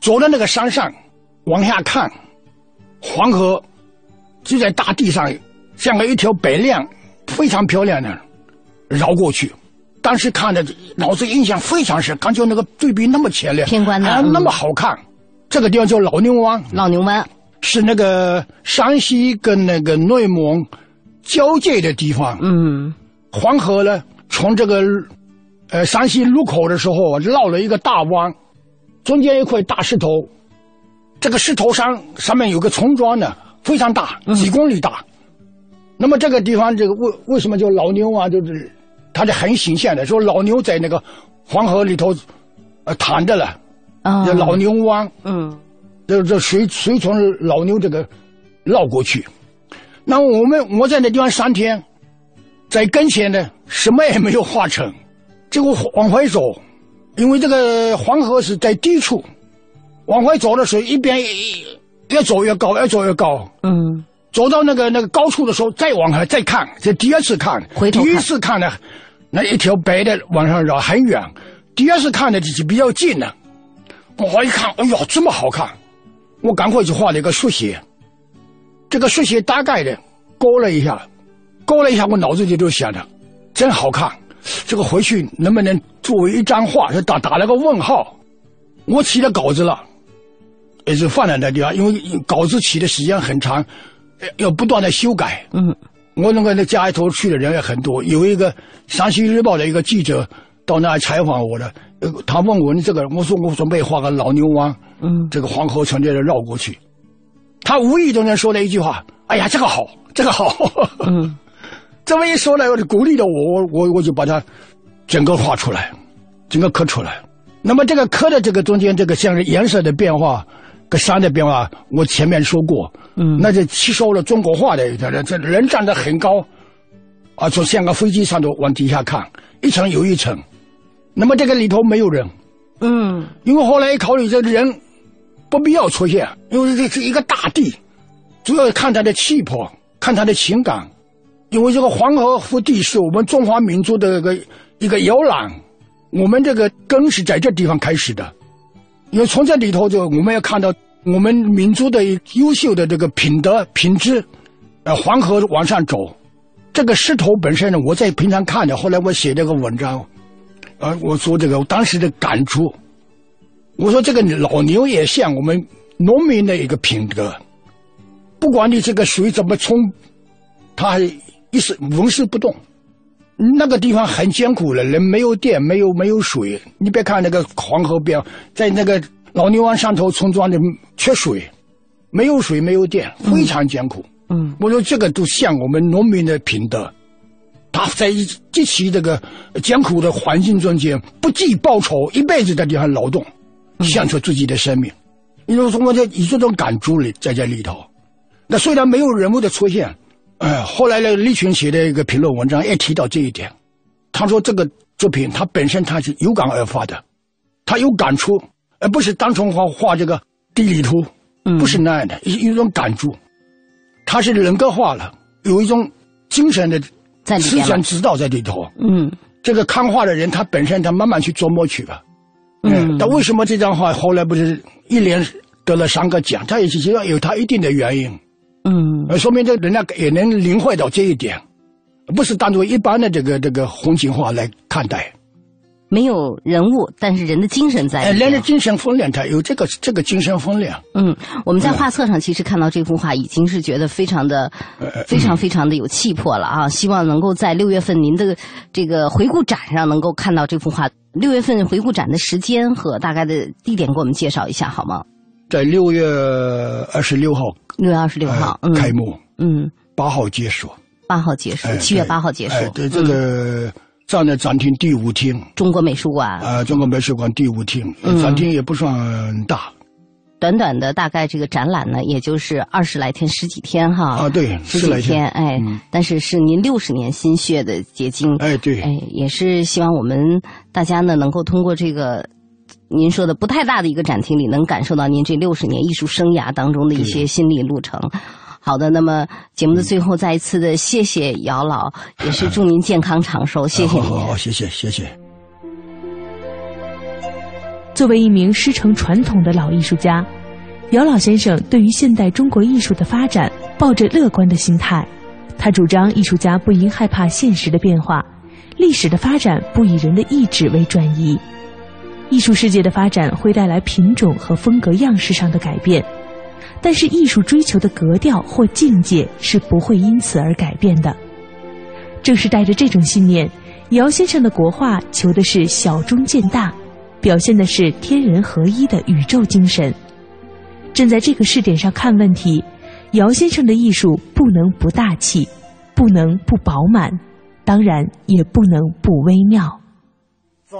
走到那个山上，往下看，黄河就在大地上。像个一条白亮，非常漂亮的绕过去。当时看的脑子印象非常深，感觉那个对比那么强烈，偏关的那么好看。这个地方叫老牛湾，老牛湾是那个山西跟那个内蒙交界的地方。嗯，黄河呢，从这个呃山西入口的时候绕了一个大弯，中间一块大石头，这个石头上上面有个村庄呢，非常大，几公里大。那么这个地方，这个为为什么叫老牛啊？就是，它是很形象的，说老牛在那个黄河里头，呃，躺着了，啊，叫老牛湾，嗯，这这水水从老牛这个绕过去。那我们我在那地方三天，在跟前呢，什么也没有画成，结果往回走，因为这个黄河是在低处，往回走的时候，一边越走越高，越走越高，嗯。走到那个那个高处的时候，再往下再看，这第二次看，第一次看呢，那一条白的往上绕很远，第二次看的就是比较近了。我一看，哎呦，这么好看，我赶快就画了一个速写。这个速写大概的勾了一下，勾了一下，我脑子里就想着，真好看。这个回去能不能作为一张画？就打打了个问号。我起了稿子了，也是放在那地方，因为稿子起的时间很长。要不断的修改，嗯，我那个那家里头去的人也很多，有一个山西日报的一个记者到那采访我的，呃他问我你这个，我说我准备画个老牛湾，嗯，这个黄河从这里绕过去，他无意中间说了一句话，哎呀，这个好，这个好，嗯，这么一说呢，我就鼓励了我，我我我就把它整个画出来，整个刻出来。那么这个刻的这个中间，这个像是颜色的变化，跟山那边啊，我前面说过，嗯，那就吸收了中国画的这这人站得很高，啊，从像个飞机上头往底下看，一层又一层，那么这个里头没有人，嗯，因为后来一考虑这个人不必要出现，因为这是一个大地，主要看他的气魄，看他的情感，因为这个黄河腹地是我们中华民族的一个一个摇篮，我们这个根是在这地方开始的，因为从这里头就我们要看到我们民族的优秀的这个品德品质，呃，黄河往上走，这个石头本身呢，我在平常看的，后来我写这个文章，呃，我说这个我当时的感触，我说这个老牛也像我们农民的一个品格，不管你这个水怎么冲，它还一时纹丝不动。那个地方很艰苦了，人没有电，没有没有水。你别看那个黄河边，在那个老牛湾山头村庄里缺水，没有水，没有电，非常艰苦。嗯，我说这个都像我们农民的品德，他在极其这个艰苦的环境中间，不计报酬，一辈子在地方劳动，献出自己的生命。因为说我就以这种感触里在这里头。那虽然没有人物的出现。哎，后来呢，李群写的一个评论文章也提到这一点。他说这个作品他本身他是有感而发的，他有感触，而不是单纯画画这个地理图，不是那样的，有一种感触。他是人格化了，有一种精神的思想指导在里头。嗯，这个看画的人他本身他慢慢去琢磨去吧。嗯，但为什么这张画后来不是一连得了三个奖？他也是要有他一定的原因。嗯，呃，说明这人家也能领会到这一点，不是当做一般的这个这个风景画来看待。没有人物，但是人的精神在。哎，人的精神分量，它有这个这个精神分量。嗯，我们在画册上其实看到这幅画，已经是觉得非常的、非常非常的有气魄了啊！希望能够在六月份您的这个回顾展上能够看到这幅画。六月份回顾展的时间和大概的地点，给我们介绍一下好吗？在六月二十六号。六月二十六号、呃、开幕，嗯，八号结束，八号结束，七、月八号结束。哎，对这个站在展厅第五厅，中国美术馆。啊，中国美术馆第五厅，展厅也不算大。短短的大概这个展览呢，也就是二十来天，十几天哈。啊，对，十几天，哎，但是是您六十年心血的结晶。哎，对，哎，也是希望我们大家呢，能够通过这个。您说的不太大的一个展厅里，能感受到您这六十年艺术生涯当中的一些心理路程。好的，那么节目的最后，再一次的谢谢姚老，也是祝您健康长寿，谢谢您。好，好，谢谢，谢谢。作为一名师承传统的老艺术家，姚老先生对于现代中国艺术的发展抱着乐观的心态。他主张艺术家不应害怕现实的变化，历史的发展不以人的意志为转移。艺术世界的发展会带来品种和风格样式上的改变，但是艺术追求的格调或境界是不会因此而改变的。正是带着这种信念，姚先生的国画求的是小中见大，表现的是天人合一的宇宙精神。站在这个视点上看问题，姚先生的艺术不能不大气，不能不饱满，当然也不能不微妙。走。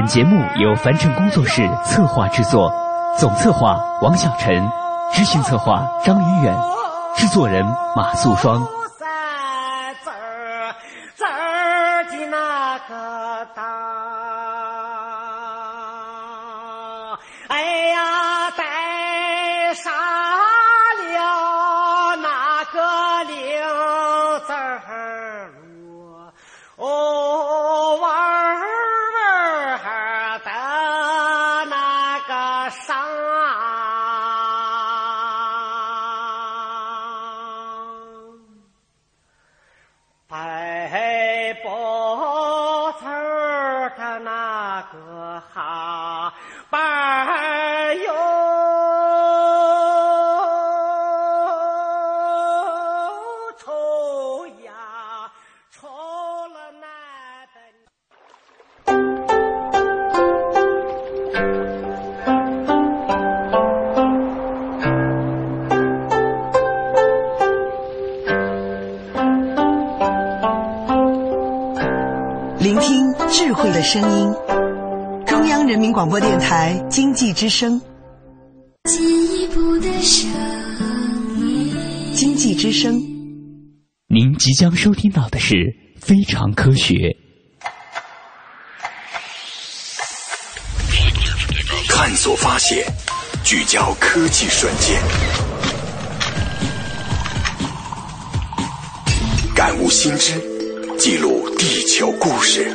本节目由凡尘工作室策划制作，总策划王小晨，执行策划张云远，制作人马素双。台经济之声。进一步的声音，经济之声。您即将收听到的是《非常科学》。探索发现，聚焦科技瞬间，感悟新知，记录地球故事，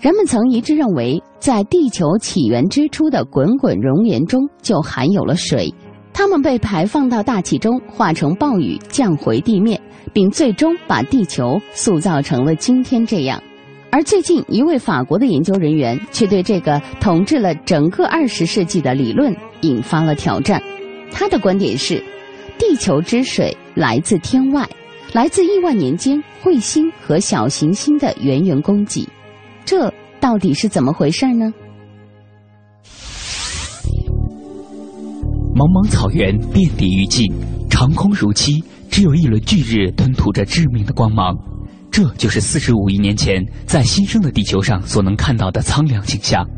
人们曾一致认为，在地球起源之初的滚滚熔岩中就含有了水，它们被排放到大气中，化成暴雨降回地面，并最终把地球塑造成了今天这样。而最近，一位法国的研究人员却对这个统治了整个二十世纪的理论引发了挑战。他的观点是：地球之水来自天外，来自亿万年间彗星和小行星的源源供给。这到底是怎么回事呢？茫茫草原遍地欲尽，长空如漆，只有一轮巨日吞吐着致命的光芒。这就是四十五亿年前在新生的地球上所能看到的苍凉景象。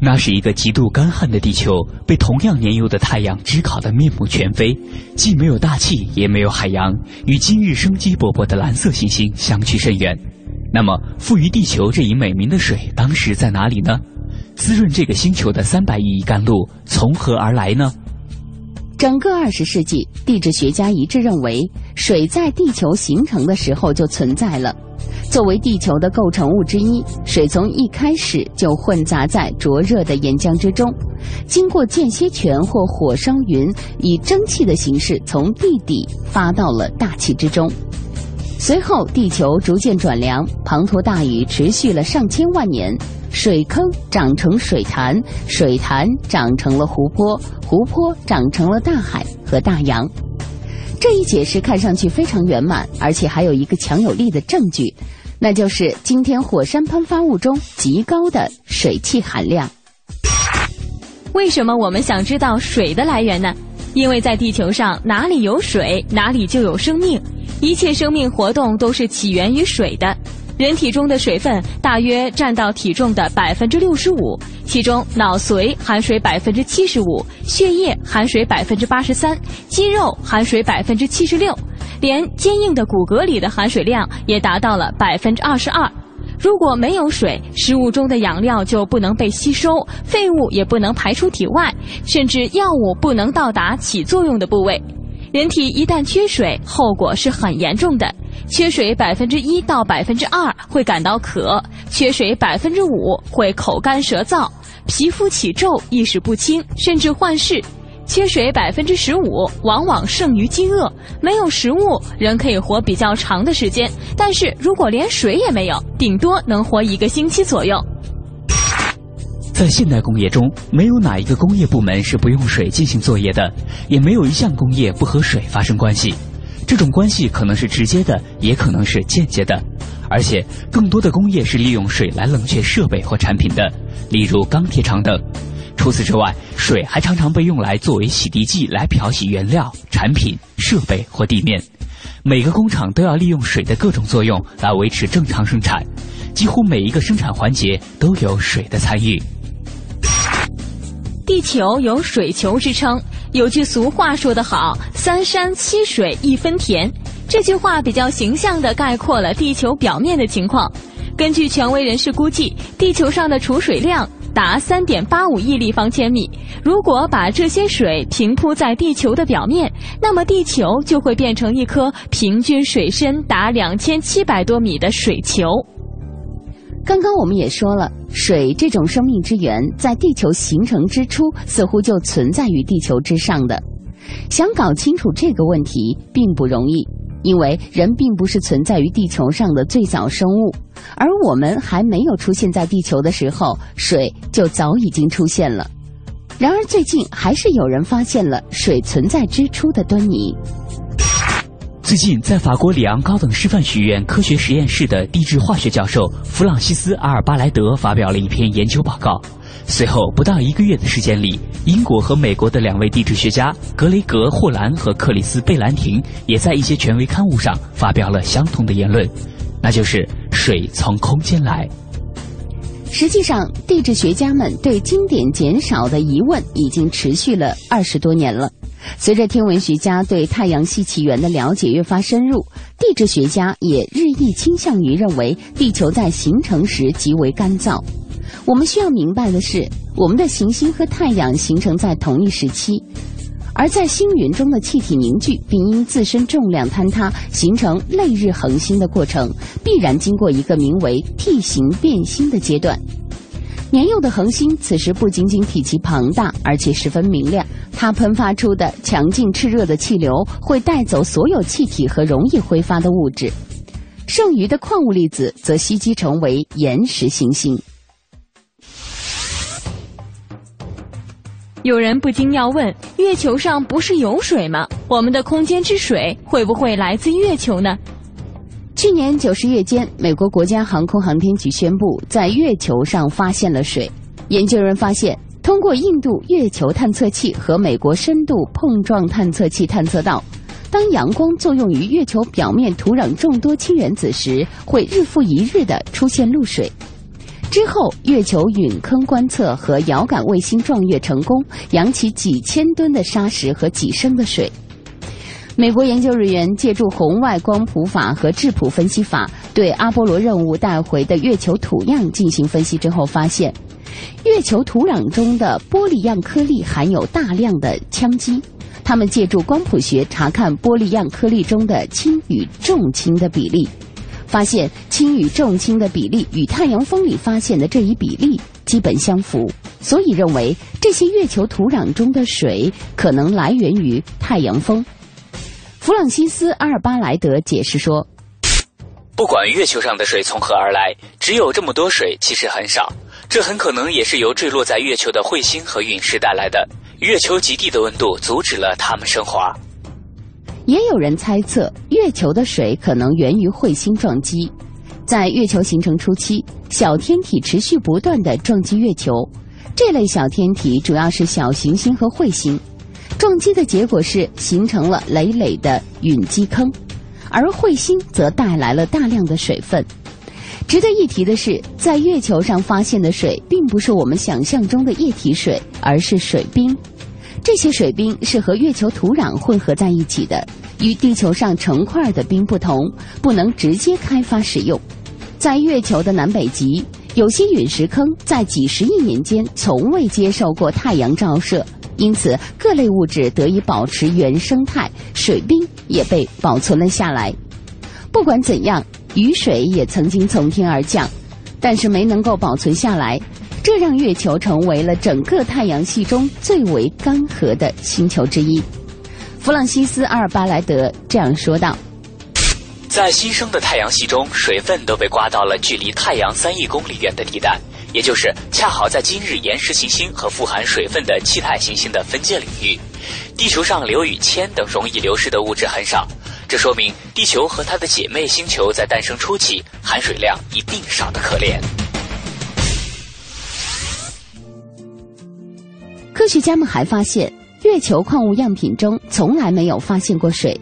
那是一个极度干旱的地球，被同样年幼的太阳炙烤得面目全非，既没有大气，也没有海洋，与今日生机勃勃的蓝色行星相去甚远。那么，赋予地球这一美名的水，当时在哪里呢？滋润这个星球的三百亿亿甘露，从何而来呢？整个二十世纪，地质学家一致认为，水在地球形成的时候就存在了。作为地球的构成物之一，水从一开始就混杂在灼热的岩浆之中，经过间歇泉或火烧云，以蒸汽的形式从地底发到了大气之中。随后，地球逐渐转凉，滂沱大雨持续了上千万年。水坑长成水潭，水潭长成了湖泊，湖泊长成了大海和大洋。这一解释看上去非常圆满，而且还有一个强有力的证据，那就是今天火山喷发物中极高的水汽含量。为什么我们想知道水的来源呢？因为在地球上哪里有水，哪里就有生命，一切生命活动都是起源于水的。人体中的水分大约占到体重的百分之六十五，其中脑髓含水百分之七十五，血液含水百分之八十三，肌肉含水百分之七十六，连坚硬的骨骼里的含水量也达到了百分之二十二。如果没有水，食物中的养料就不能被吸收，废物也不能排出体外，甚至药物不能到达起作用的部位。人体一旦缺水，后果是很严重的。缺水百分之一到百分之二会感到渴，缺水百分之五会口干舌燥、皮肤起皱、意识不清，甚至幻视。缺水百分之十五往往胜于饥饿。没有食物，人可以活比较长的时间，但是如果连水也没有，顶多能活一个星期左右。在现代工业中，没有哪一个工业部门是不用水进行作业的，也没有一项工业不和水发生关系。这种关系可能是直接的，也可能是间接的，而且更多的工业是利用水来冷却设备或产品的，例如钢铁厂等。除此之外，水还常常被用来作为洗涤剂来漂洗原料、产品、设备或地面。每个工厂都要利用水的各种作用来维持正常生产，几乎每一个生产环节都有水的参与。地球有水球之称，有句俗话说得好：“三山七水一分田。”这句话比较形象地概括了地球表面的情况。根据权威人士估计，地球上的储水量达三点八五亿立方千米。如果把这些水平铺在地球的表面，那么地球就会变成一颗平均水深达两千七百多米的水球。刚刚我们也说了，水这种生命之源，在地球形成之初似乎就存在于地球之上的。想搞清楚这个问题并不容易。因为人并不是存在于地球上的最早生物，而我们还没有出现在地球的时候，水就早已经出现了。然而，最近还是有人发现了水存在之初的端倪。最近，在法国里昂高等师范学院科学实验室的地质化学教授弗朗西斯·阿尔巴莱德发表了一篇研究报告。随后不到一个月的时间里，英国和美国的两位地质学家格雷格·霍兰和克里斯·贝兰廷也在一些权威刊物上发表了相同的言论，那就是水从空间来。实际上，地质学家们对经典减少的疑问已经持续了二十多年了。随着天文学家对太阳系起源的了解越发深入，地质学家也日益倾向于认为地球在形成时极为干燥。我们需要明白的是，我们的行星和太阳形成在同一时期，而在星云中的气体凝聚并因自身重量坍塌形成类日恒星的过程，必然经过一个名为 T 型变星的阶段。年幼的恒星此时不仅仅体积庞大，而且十分明亮。它喷发出的强劲炽热的气流会带走所有气体和容易挥发的物质，剩余的矿物粒子则吸积成为岩石行星。有人不禁要问：月球上不是有水吗？我们的空间之水会不会来自月球呢？去年九十月间，美国国家航空航天局宣布在月球上发现了水。研究人员发现，通过印度月球探测器和美国深度碰撞探测器探测到，当阳光作用于月球表面土壤众多氢原子时，会日复一日的出现露水。之后，月球陨坑观测和遥感卫星撞月成功，扬起几千吨的沙石和几升的水。美国研究人员借助红外光谱法和质谱分析法，对阿波罗任务带回的月球土样进行分析之后，发现月球土壤中的玻璃样颗粒含有大量的羟基。他们借助光谱学查看玻璃样颗粒中的氢与重氢的比例。发现氢与重氢的比例与太阳风里发现的这一比例基本相符，所以认为这些月球土壤中的水可能来源于太阳风。弗朗西斯·阿尔巴莱德解释说：“不管月球上的水从何而来，只有这么多水其实很少，这很可能也是由坠落在月球的彗星和陨石带来的。月球极地的温度阻止了它们升华。”也有人猜测，月球的水可能源于彗星撞击。在月球形成初期，小天体持续不断的撞击月球。这类小天体主要是小行星和彗星。撞击的结果是形成了累累的陨击坑，而彗星则带来了大量的水分。值得一提的是，在月球上发现的水并不是我们想象中的液体水，而是水冰。这些水冰是和月球土壤混合在一起的，与地球上成块的冰不同，不能直接开发使用。在月球的南北极，有些陨石坑在几十亿年间从未接受过太阳照射，因此各类物质得以保持原生态，水冰也被保存了下来。不管怎样，雨水也曾经从天而降，但是没能够保存下来。这让月球成为了整个太阳系中最为干涸的星球之一。弗朗西斯·阿尔巴莱德这样说道：“在新生的太阳系中，水分都被刮到了距离太阳三亿公里远的地带，也就是恰好在今日岩石行星和富含水分的气态行星的分界领域。地球上硫与铅等容易流失的物质很少，这说明地球和它的姐妹星球在诞生初期含水量一定少得可怜。”科学家们还发现，月球矿物样品中从来没有发现过水。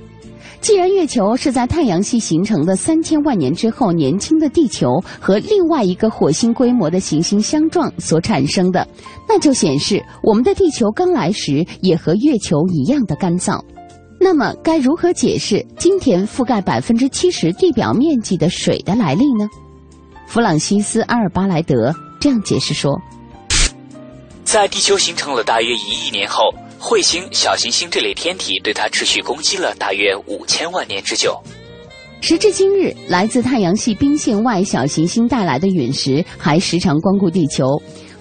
既然月球是在太阳系形成的三千万年之后，年轻的地球和另外一个火星规模的行星相撞所产生的，那就显示我们的地球刚来时也和月球一样的干燥。那么，该如何解释今天覆盖百分之七十地表面积的水的来历呢？弗朗西斯·阿尔巴莱德这样解释说。在地球形成了大约一亿年后，彗星、小行星这类天体对它持续攻击了大约五千万年之久。时至今日，来自太阳系冰线外小行星带来的陨石还时常光顾地球，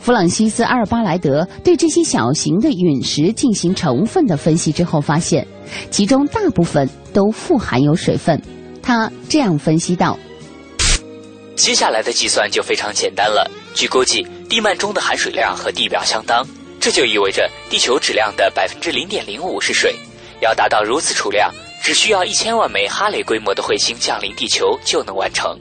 弗朗西斯·阿尔巴莱德对这些小型的陨石进行成分的分析之后，发现其中大部分都富含有水分。他这样分析道：“接下来的计算就非常简单了。据估计，地幔中的含水量和地表相当，这就意味着地球质量的百分之零点零五是水。要达到如此储量，只需要一千万枚哈雷规模的彗星降临地球就能完成。”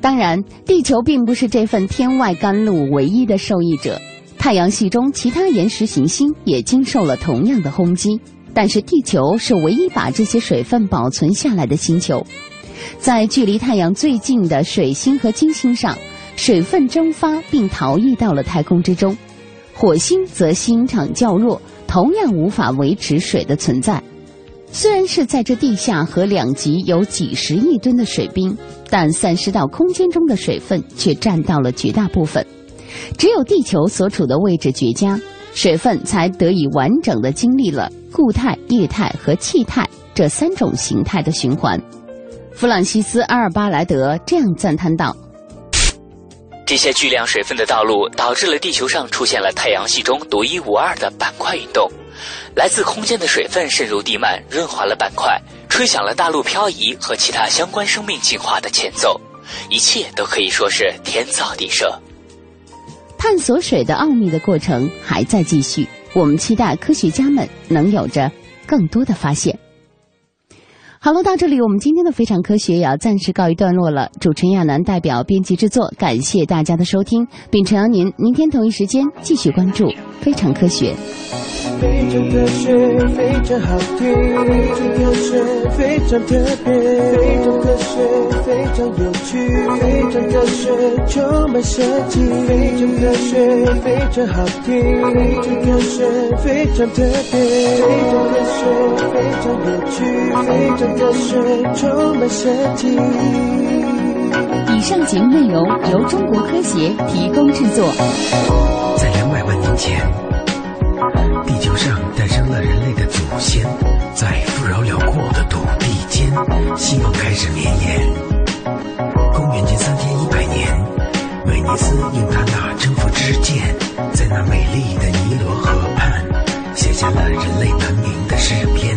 当然，地球并不是这份天外甘露唯一的受益者。太阳系中其他岩石行星也经受了同样的轰击，但是地球是唯一把这些水分保存下来的星球。在距离太阳最近的水星和金星上，水分蒸发并逃逸到了太空之中；火星则星场较弱，同样无法维持水的存在。虽然是在这地下和两极有几十亿吨的水冰，但散失到空间中的水分却占到了绝大部分。只有地球所处的位置绝佳，水分才得以完整的经历了固态、液态和气态这三种形态的循环。弗朗西斯·阿尔巴莱德这样赞叹道：“这些巨量水分的道路导致了地球上出现了太阳系中独一无二的板块运动。”来自空间的水分渗入地幔，润滑了板块，吹响了大陆漂移和其他相关生命进化的前奏。一切都可以说是天造地设。探索水的奥秘的过程还在继续，我们期待科学家们能有着更多的发现。好了，到这里我们今天的非常科学也要暂时告一段落了。主持人亚楠代表编辑制作，感谢大家的收听，并诚邀您明天同一时间继续关注非常科学。非常科学，非常好听，非常科学，非常特别，非常科学，非常有趣，非常科学，充满设计，非常科学，非常好听，非常科学，非常特别，非常科学，非常有趣，非常科学，充满设计。以上节目内容由中国科协提供制作。在两百万年前。地球上诞生了人类的祖先，在富饶辽阔的土地间，希望开始绵延。公元前三千一百年，威尼斯用他那征服之剑，在那美丽的尼罗河畔，写下了人类文明的诗篇。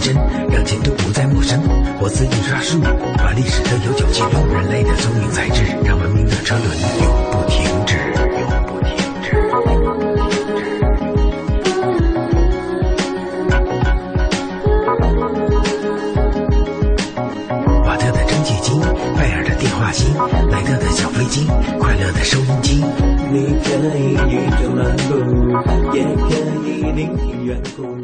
真让前途不再陌生。我自印刷术把历史的悠久记录，人类的聪明才智让文明的车轮永不停止，永不停止。瓦特的蒸汽机，拜尔的电话机，莱特的小飞机，快乐的收音机。你可以与众漫步，也可以聆听远古。